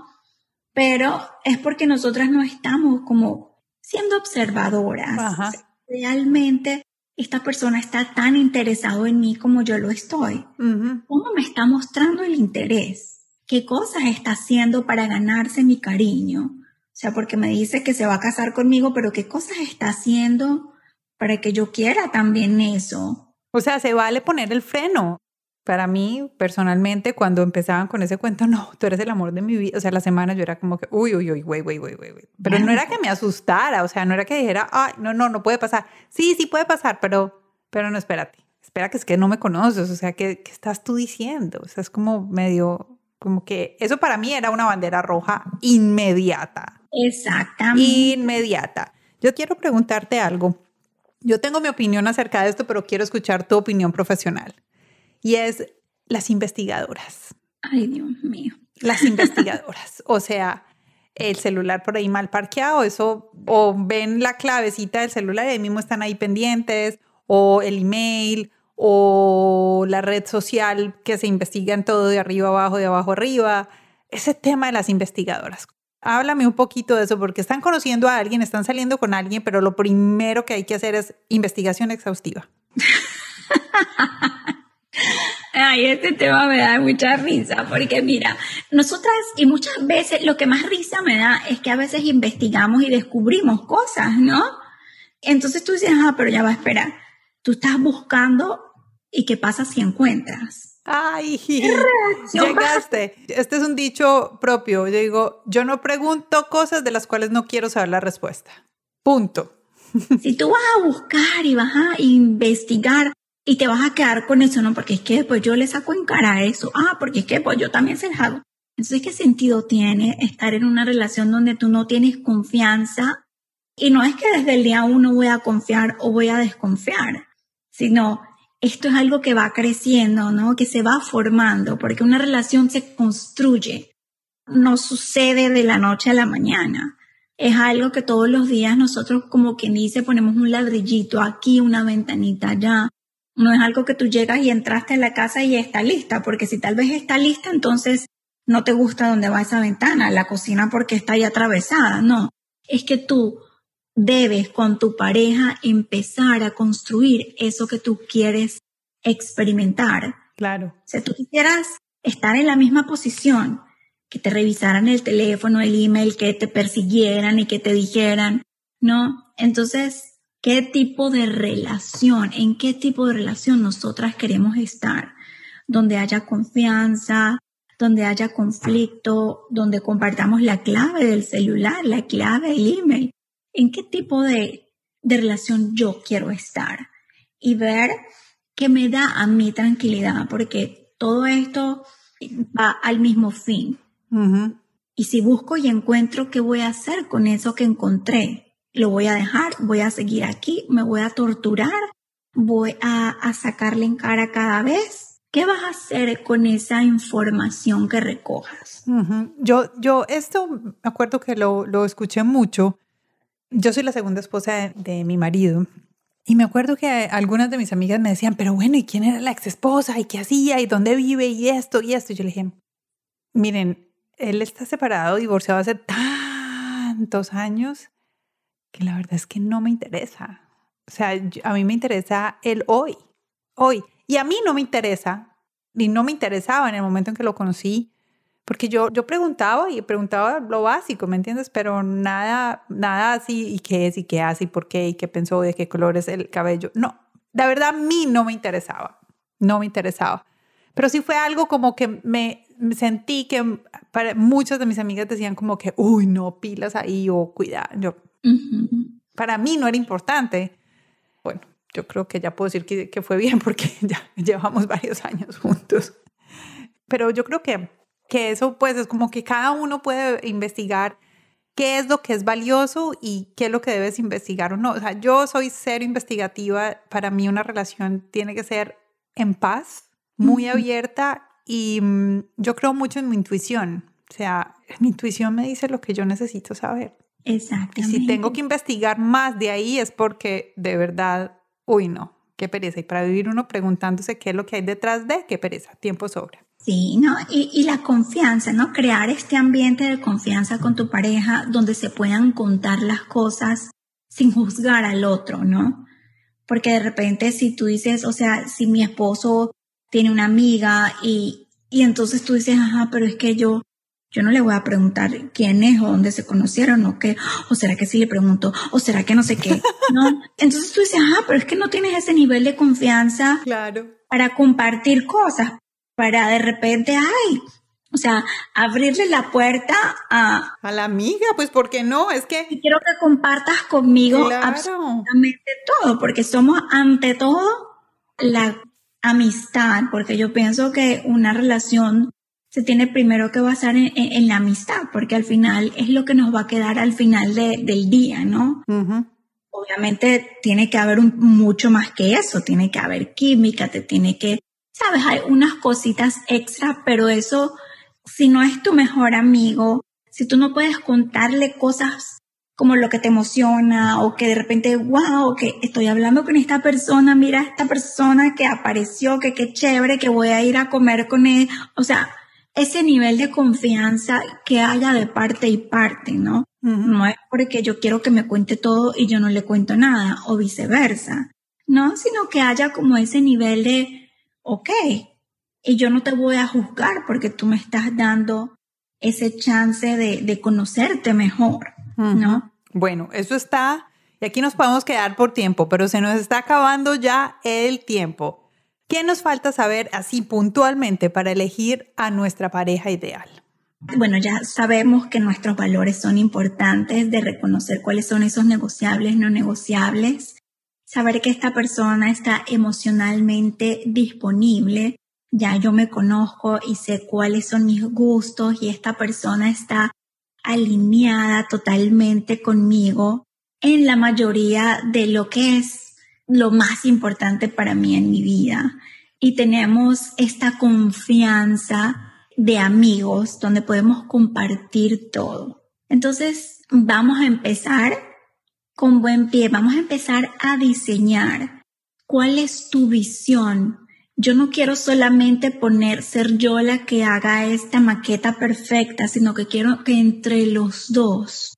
Pero es porque nosotras no estamos como siendo observadoras. realmente esta persona está tan interesado en mí como yo lo estoy. ¿Cómo me está mostrando el interés? ¿Qué cosas está haciendo para ganarse mi cariño? O sea, porque me dice que se va a casar conmigo, pero ¿qué cosas está haciendo para que yo quiera también eso? O sea, se vale poner el freno. Para mí, personalmente, cuando empezaban con ese cuento, no, tú eres el amor de mi vida. O sea, la semana yo era como que, uy, uy, uy, güey, güey, güey, güey. Pero no era que me asustara, o sea, no era que dijera, ay, no, no, no puede pasar. Sí, sí puede pasar, pero, pero no, espérate. Espera que es que no me conoces, o sea, ¿qué, qué estás tú diciendo? O sea, es como medio, como que eso para mí era una bandera roja inmediata. Exactamente. Inmediata. Yo quiero preguntarte algo. Yo tengo mi opinión acerca de esto, pero quiero escuchar tu opinión profesional. Y es las investigadoras. Ay, Dios mío. Las investigadoras. o sea, el celular por ahí mal parqueado, eso, o ven la clavecita del celular y ahí mismo están ahí pendientes, o el email, o la red social que se investiga en todo de arriba abajo, de abajo arriba. Ese tema de las investigadoras. Háblame un poquito de eso, porque están conociendo a alguien, están saliendo con alguien, pero lo primero que hay que hacer es investigación exhaustiva. Ay, este tema me da mucha risa, porque mira, nosotras y muchas veces lo que más risa me da es que a veces investigamos y descubrimos cosas, ¿no? Entonces tú dices, ah, pero ya va a esperar. Tú estás buscando y qué pasa si encuentras. Ay, llegaste. Este es un dicho propio. Yo digo, yo no pregunto cosas de las cuales no quiero saber la respuesta. Punto. Si tú vas a buscar y vas a investigar y te vas a quedar con eso, ¿no? Porque es que pues yo le saco en cara eso. Ah, porque es que pues yo también se lo hago. Entonces, ¿qué sentido tiene estar en una relación donde tú no tienes confianza? Y no es que desde el día uno voy a confiar o voy a desconfiar, sino esto es algo que va creciendo, ¿no? Que se va formando, porque una relación se construye, no sucede de la noche a la mañana. Es algo que todos los días nosotros, como quien dice, ponemos un ladrillito aquí, una ventanita allá. No es algo que tú llegas y entraste a la casa y está lista, porque si tal vez está lista, entonces no te gusta dónde va esa ventana, la cocina porque está ahí atravesada. No, es que tú debes con tu pareja empezar a construir eso que tú quieres experimentar. Claro. Si tú quisieras estar en la misma posición, que te revisaran el teléfono, el email, que te persiguieran y que te dijeran, ¿no? Entonces, ¿qué tipo de relación, en qué tipo de relación nosotras queremos estar? Donde haya confianza, donde haya conflicto, donde compartamos la clave del celular, la clave del email en qué tipo de, relación yo quiero estar y ver qué me da a mí tranquilidad, porque todo esto va al mismo fin. Y si busco y encuentro qué voy a hacer con eso que encontré, lo voy a dejar, voy a seguir aquí, me voy a torturar, voy a, sacarle en cara cada vez. ¿Qué vas a hacer con esa información que recojas? Yo, yo, esto me acuerdo que lo, lo escuché mucho yo soy la segunda esposa de, mi marido. Y me acuerdo que algunas de mis amigas me decían, pero bueno, ¿y quién era la ex esposa? ¿Y qué hacía? ¿Y dónde vive? ¿Y esto? Y esto. Y yo le dije, miren, él está separado, divorciado hace tantos años que la verdad es que no me interesa. O sea, a mí me interesa el hoy, hoy. Y a mí no me interesa, ni no me interesaba en el momento en que lo conocí, porque yo, yo preguntaba y preguntaba lo básico, ¿me entiendes? Pero nada, nada así, ¿y qué es? ¿Y qué hace? ¿Y por qué? ¿Y qué pensó? ¿De qué color es el cabello? No, la verdad a mí no me interesaba, no me interesaba. Pero sí fue algo como que me, sentí que para muchas de mis amigas decían como que, uy, no, pilas ahí o cuidado. Yo, Para mí no era importante. Bueno, yo creo que ya puedo decir que, que fue bien porque ya llevamos varios años juntos. Pero yo creo que, que eso pues es como que cada uno puede investigar qué es lo que es valioso y qué es lo que debes investigar o no. O sea, yo soy cero investigativa. Para mí una relación tiene que ser en paz, muy abierta y mm, yo creo mucho en mi intuición. O sea, mi intuición me dice lo que yo necesito saber. Exacto. Y si tengo que investigar más de ahí es porque de verdad, uy, no, qué pereza. Y para vivir uno preguntándose qué es lo que hay detrás de, qué pereza, tiempo sobra. Sí, ¿no? Y, y, la confianza, ¿no? Crear este ambiente de confianza con tu pareja donde se puedan contar las cosas sin juzgar al otro, ¿no? Porque de repente si tú dices, o sea, si mi esposo tiene una amiga y, y entonces tú dices, ajá, pero es que yo, yo no le voy a preguntar quién es o dónde se conocieron o qué, o será que sí le pregunto, o será que no sé qué, ¿no? Entonces tú dices, ajá, pero es que no tienes ese nivel de confianza claro. para compartir cosas, para de repente, ay, o sea, abrirle la puerta a... A la amiga, pues, ¿por qué no? Es que... Quiero que compartas conmigo absolutamente todo, porque somos ante todo la amistad, porque yo pienso que una relación se tiene primero que basar en, la amistad, porque al final es lo que nos va a quedar al final del día, ¿no? Obviamente tiene que haber mucho más que eso, tiene que haber química, te tiene que, sabes, hay unas cositas extra, pero eso, si no es tu mejor amigo, si tú no puedes contarle cosas como lo que te emociona o que de repente, wow, que estoy hablando con esta persona, mira esta persona que apareció, que qué chévere, que voy a ir a comer con él. O sea, ese nivel de confianza que haya de parte y parte, ¿no? No es porque yo quiero que me cuente todo y yo no le cuento nada o viceversa, ¿no? Sino que haya como ese nivel de, ok, y yo no te voy a juzgar porque tú me estás dando ese chance de, de conocerte mejor. ¿no? Bueno, eso está, y aquí nos podemos quedar por tiempo, pero se nos está acabando ya el tiempo. ¿Qué nos falta saber así puntualmente para elegir a nuestra pareja ideal? Bueno, ya sabemos que nuestros valores son importantes, de reconocer cuáles son esos negociables, no negociables, saber que esta persona está emocionalmente disponible, ya yo me conozco y sé cuáles son mis gustos y esta persona está alineada totalmente conmigo en la mayoría de lo que es lo más importante para mí en mi vida. Y tenemos esta confianza de amigos donde podemos compartir todo. Entonces, vamos a empezar con buen pie, vamos a empezar a diseñar cuál es tu visión yo no quiero solamente poner, ser yo la que haga esta maqueta perfecta, sino que quiero que entre los dos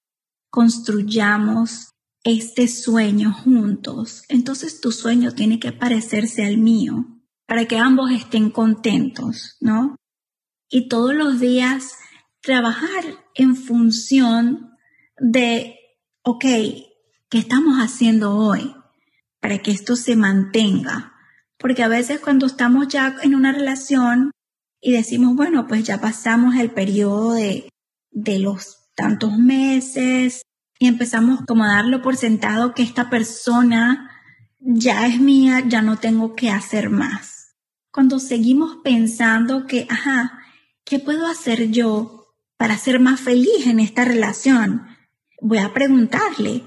construyamos este sueño juntos. Entonces tu sueño tiene que parecerse al mío para que ambos estén contentos, ¿no? Y todos los días trabajar en función de, ok, ¿qué estamos haciendo hoy? Para que esto se mantenga porque a veces cuando estamos ya en una relación y decimos, bueno, pues ya pasamos el periodo de, de los tantos meses y empezamos como a darlo por sentado que esta persona ya es mía, ya no tengo que hacer más. Cuando seguimos pensando que, ajá, ¿qué puedo hacer yo para ser más feliz en esta relación? Voy a preguntarle,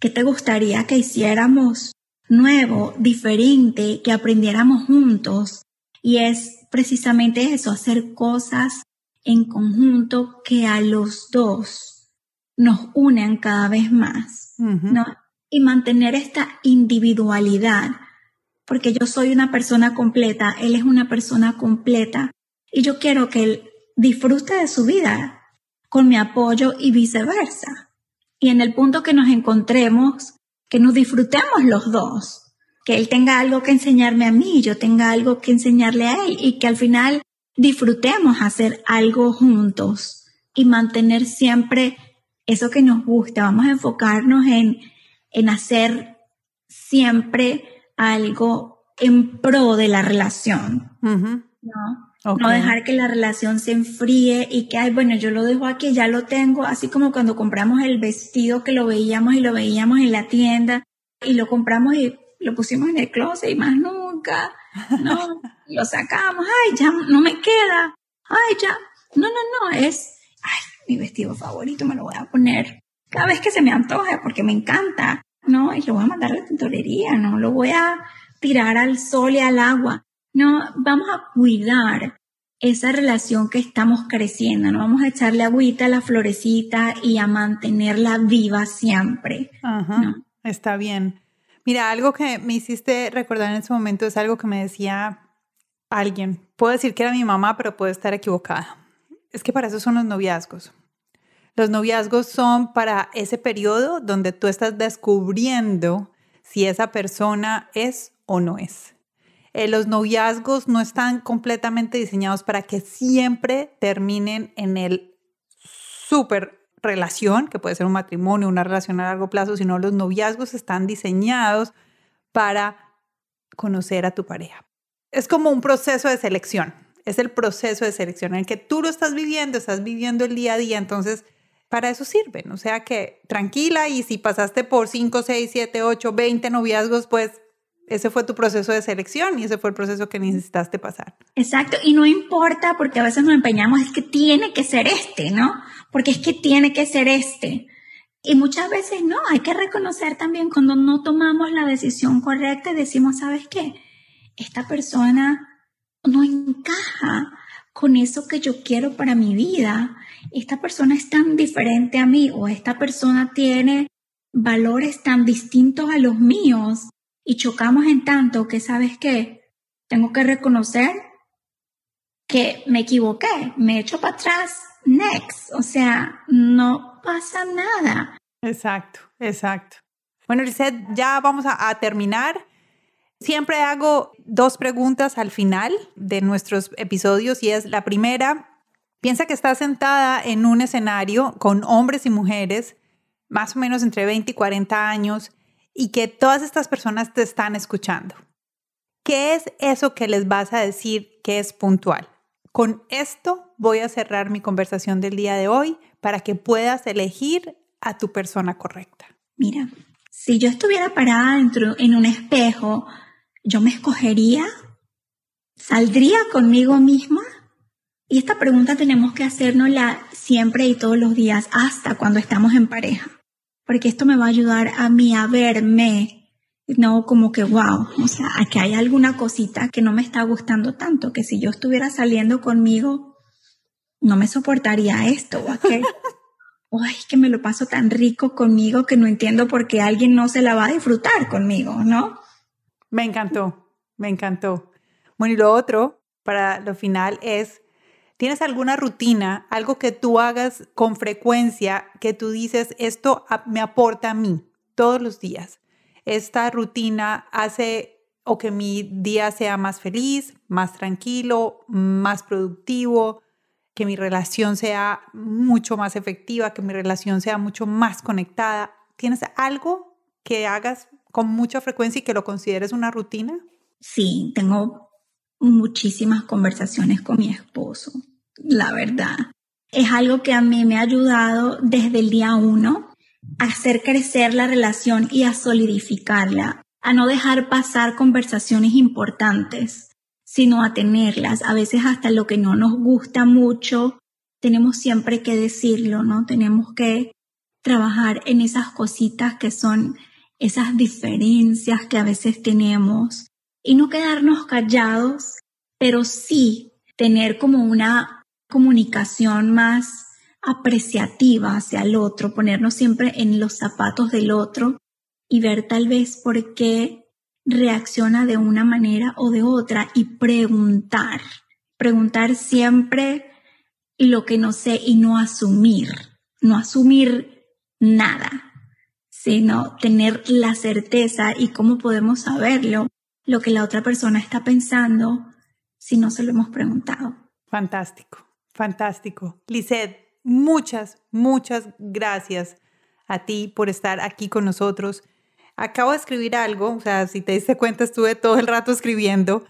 ¿qué te gustaría que hiciéramos nuevo, diferente, que aprendiéramos juntos. Y es precisamente eso, hacer cosas en conjunto que a los dos nos unen cada vez más, ¿no? Y mantener esta individualidad, porque yo soy una persona completa, él es una persona completa, y yo quiero que él disfrute de su vida con mi apoyo y viceversa. Y en el punto que nos encontremos, que nos disfrutemos los dos, que él tenga algo que enseñarme a mí, yo tenga algo que enseñarle a él y que al final disfrutemos hacer algo juntos y mantener siempre eso que nos gusta. Vamos a enfocarnos en, en hacer siempre algo en pro de la relación, ¿no? No dejar que la relación se enfríe y que, ay, bueno, yo lo dejo aquí, ya lo tengo, así como cuando compramos el vestido que lo veíamos y lo veíamos en la tienda y lo compramos y lo pusimos en el closet y más nunca, no, lo sacamos, ay, ya no me queda, ay, ya, no, no, no, es, ay, mi vestido favorito me lo voy a poner cada vez que se me antoje porque me encanta, no, y lo voy a mandar a la tintorería, no, lo voy a tirar al sol y al agua. No, vamos a cuidar esa relación que estamos creciendo, no vamos a echarle agüita a la florecita y a mantenerla viva siempre. Ajá, Está bien. Mira, algo que me hiciste recordar en ese momento es algo que me decía alguien. Puedo decir que era mi mamá, pero puedo estar equivocada. Es que para eso son los noviazgos. Los noviazgos son para ese periodo donde tú estás descubriendo si esa persona es o no es. Eh, los noviazgos no están completamente diseñados para que siempre terminen en el súper relación, que puede ser un matrimonio, una relación a largo plazo, sino los noviazgos están diseñados para conocer a tu pareja. Es como un proceso de selección, es el proceso de selección en el que tú lo estás viviendo, estás viviendo el día a día, entonces para eso sirven, o sea que tranquila y si pasaste por 5, 6, 7, 8, 20 noviazgos, pues ese fue tu proceso de selección y ese fue el proceso que necesitaste pasar. Exacto, y no importa porque a veces nos empeñamos, es que tiene que ser este, ¿no? Porque es que tiene que ser este. Y muchas veces no, hay que reconocer también cuando no tomamos la decisión correcta y decimos, ¿sabes qué? Esta persona no encaja con eso que yo quiero para mi vida. Esta persona es tan diferente a mí o esta persona tiene valores tan distintos a los míos y chocamos en tanto que, ¿sabes qué? Tengo que reconocer que me equivoqué, me echo para atrás, next. O sea, no pasa nada. Exacto, exacto. Bueno, Lisette, ya vamos a, a terminar. Siempre hago dos preguntas al final de nuestros episodios y es la primera, piensa que estás sentada en un escenario con hombres y mujeres, más o menos entre 20 y 40 años, y que todas estas personas te están escuchando. ¿Qué es eso que les vas a decir que es puntual? Con esto voy a cerrar mi conversación del día de hoy para que puedas elegir a tu persona correcta. Mira, si yo estuviera parada dentro, en un espejo, yo me escogería, saldría conmigo misma. Y esta pregunta tenemos que hacernosla siempre y todos los días, hasta cuando estamos en pareja porque esto me va a ayudar a mí a verme, no como que, wow, o sea, aquí hay alguna cosita que no me está gustando tanto, que si yo estuviera saliendo conmigo, no me soportaría esto o aquello. Ay, que me lo paso tan rico conmigo que no entiendo por qué alguien no se la va a disfrutar conmigo, ¿no? Me encantó, me encantó. Bueno, y lo otro, para lo final, es ¿Tienes alguna rutina, algo que tú hagas con frecuencia que tú dices, esto me aporta a mí todos los días? Esta rutina hace o que mi día sea más feliz, más tranquilo, más productivo, que mi relación sea mucho más efectiva, que mi relación sea mucho más conectada. ¿Tienes algo que hagas con mucha frecuencia y que lo consideres una rutina? Sí, tengo muchísimas conversaciones con mi esposo la verdad. Es algo que a mí me ha ayudado desde el día uno a hacer crecer la relación y a solidificarla, a no dejar pasar conversaciones importantes, sino a tenerlas. A veces hasta lo que no nos gusta mucho, tenemos siempre que decirlo, ¿no? Tenemos que trabajar en esas cositas que son esas diferencias que a veces tenemos y no quedarnos callados, pero sí tener como una comunicación más apreciativa hacia el otro, ponernos siempre en los zapatos del otro y ver tal vez por qué reacciona de una manera o de otra y preguntar, preguntar siempre lo que no sé y no asumir, no asumir nada, sino tener la certeza y cómo podemos saberlo, lo que la otra persona está pensando si no se lo hemos preguntado. Fantástico, fantástico. Lizeth, muchas, muchas gracias a ti por estar aquí con nosotros. Acabo de escribir algo, o sea, si te diste cuenta, estuve todo el rato escribiendo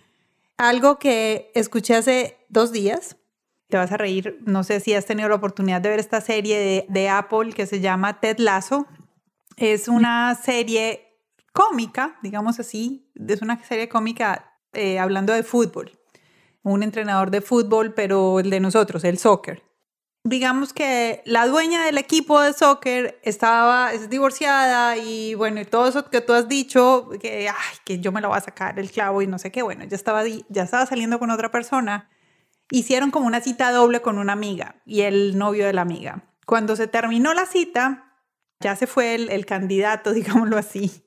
algo que escuché hace dos días. Te vas a reír, no sé si has tenido la oportunidad de ver esta serie de, de Apple que se llama Ted Lasso. Es una serie cómica, digamos así, es una serie cómica eh, hablando de fútbol. Un entrenador de fútbol, pero el de nosotros, el soccer. Digamos que la dueña del equipo de soccer estaba es divorciada y bueno, y todo eso que tú has dicho, que, que yo me lo voy a sacar el clavo y no sé qué, bueno, ya estaba, ya estaba saliendo con otra persona, hicieron como una cita doble con una amiga y el novio de la amiga. Cuando se terminó la cita, ya se fue el, candidato, digámoslo así,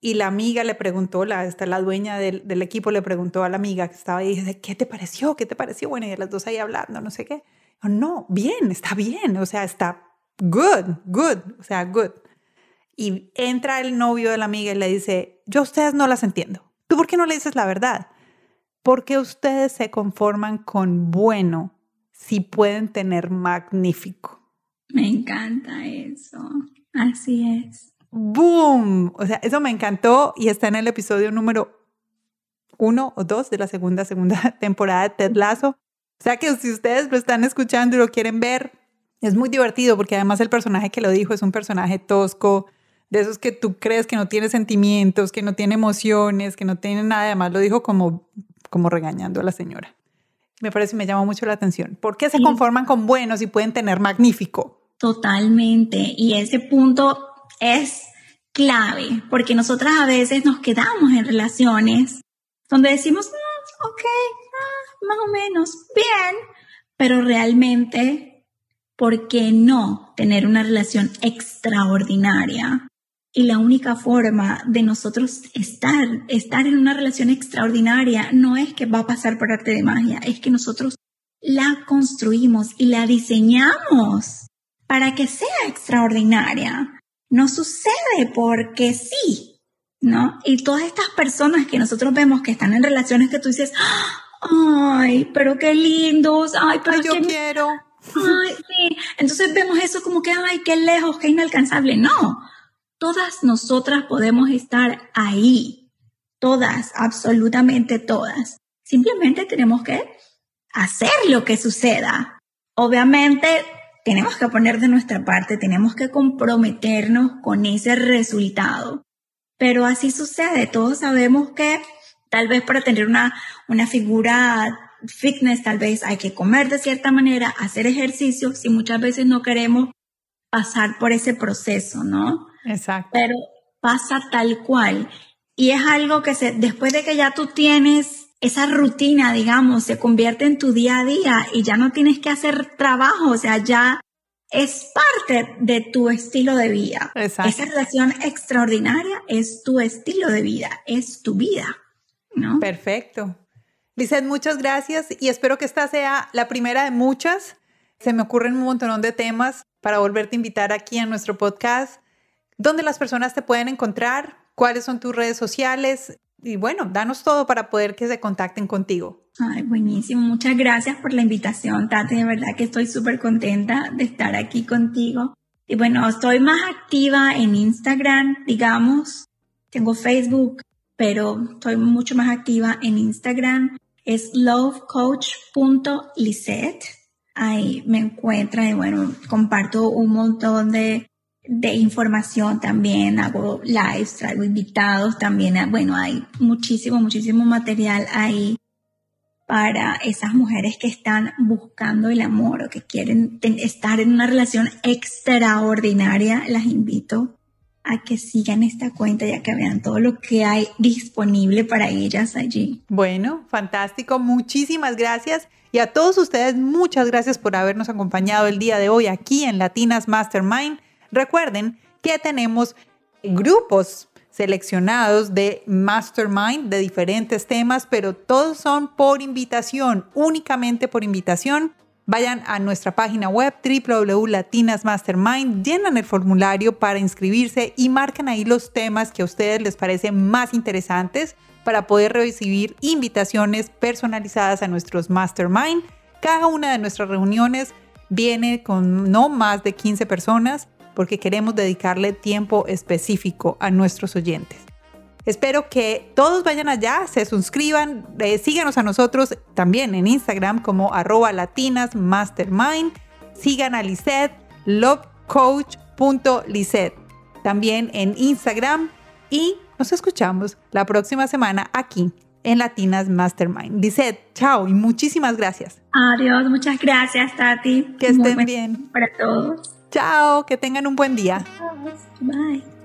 y la amiga le preguntó, la, la dueña del, equipo le preguntó a la amiga que estaba ahí, ¿qué te pareció? ¿Qué te pareció? Bueno, y las dos ahí hablando, no sé qué no, bien, está bien, o sea, está good, good, o sea, good. Y entra el novio de la amiga y le dice, yo a ustedes no las entiendo. ¿Tú por qué no le dices la verdad? Porque ustedes se conforman con bueno si pueden tener magnífico. Me encanta eso. Así es. ¡Boom! O sea, eso me encantó y está en el episodio número uno o dos de la segunda, segunda temporada de Ted Lasso. O sea que si ustedes lo están escuchando y lo quieren ver, es muy divertido porque además el personaje que lo dijo es un personaje tosco, de esos que tú crees que no tiene sentimientos, que no tiene emociones, que no tiene nada. Además lo dijo como, como regañando a la señora. Me parece, me llama mucho la atención. ¿Por qué se conforman con buenos y pueden tener magnífico? Totalmente. Y ese punto es clave porque nosotras a veces nos quedamos en relaciones donde decimos, mm, ok, más o menos bien, pero realmente, ¿por qué no tener una relación extraordinaria? Y la única forma de nosotros estar, estar en una relación extraordinaria no es que va a pasar por arte de magia, es que nosotros la construimos y la diseñamos para que sea extraordinaria. No sucede porque sí, ¿no? Y todas estas personas que nosotros vemos que están en relaciones que tú dices, ay, pero qué lindos, ay, pero yo quiero. Ay, sí. Entonces vemos eso como que, ay, qué lejos, qué inalcanzable. No, todas nosotras podemos estar ahí, todas, absolutamente todas. Simplemente tenemos que hacer lo que suceda. Obviamente tenemos que poner de nuestra parte, tenemos que comprometernos con ese resultado. Pero así sucede, todos sabemos que Tal vez para tener una, una figura fitness, tal vez hay que comer de cierta manera, hacer ejercicio, si muchas veces no queremos pasar por ese proceso, ¿no? Exacto. Pero pasa tal cual. Y es algo que se, después de que ya tú tienes esa rutina, digamos, se convierte en tu día a día y ya no tienes que hacer trabajo, o sea, ya es parte de tu estilo de vida. Exacto. Esa relación extraordinaria es tu estilo de vida, es tu vida. Perfecto. Lizeth, muchas gracias y espero que esta sea la primera de muchas. Se me ocurren un montón de temas para volverte a invitar aquí a nuestro podcast. ¿Dónde las personas te pueden encontrar? ¿Cuáles son tus redes sociales? Y bueno, danos todo para poder que se contacten contigo. Ay, buenísimo. Muchas gracias por la invitación, Tati. De verdad que estoy súper contenta de estar aquí contigo. Y bueno, estoy más activa en Instagram, digamos. Tengo Facebook, pero estoy mucho más activa en Instagram. Es lovecoach.lisette. Ahí me encuentran y bueno, comparto un montón de, de información también, hago lives, traigo invitados también. Bueno, hay muchísimo, muchísimo material ahí para esas mujeres que están buscando el amor o que quieren estar en una relación extraordinaria. Las invito a que sigan esta cuenta ya que vean todo lo que hay disponible para ellas allí. Bueno, fantástico. Muchísimas gracias. Y a todos ustedes, muchas gracias por habernos acompañado el día de hoy aquí en Latinas Mastermind. Recuerden que tenemos grupos seleccionados de Mastermind de diferentes temas, pero todos son por invitación, únicamente por invitación. Vayan a nuestra página web www.latinasmastermind, llenan el formulario para inscribirse y marcan ahí los temas que a ustedes les parecen más interesantes para poder recibir invitaciones personalizadas a nuestros mastermind. Cada una de nuestras reuniones viene con no más de 15 personas porque queremos dedicarle tiempo específico a nuestros oyentes. Espero que todos vayan allá, se suscriban, eh, síganos a nosotros también en Instagram como arroba latinasmastermind. Sigan a Lisette, lovecoach.lisette. También en Instagram y nos escuchamos la próxima semana aquí en Latinas Mastermind. Lisette, chao y muchísimas gracias. Adiós, muchas gracias, Tati. Que estén bien. Para todos. Chao, que tengan un buen día. Bye.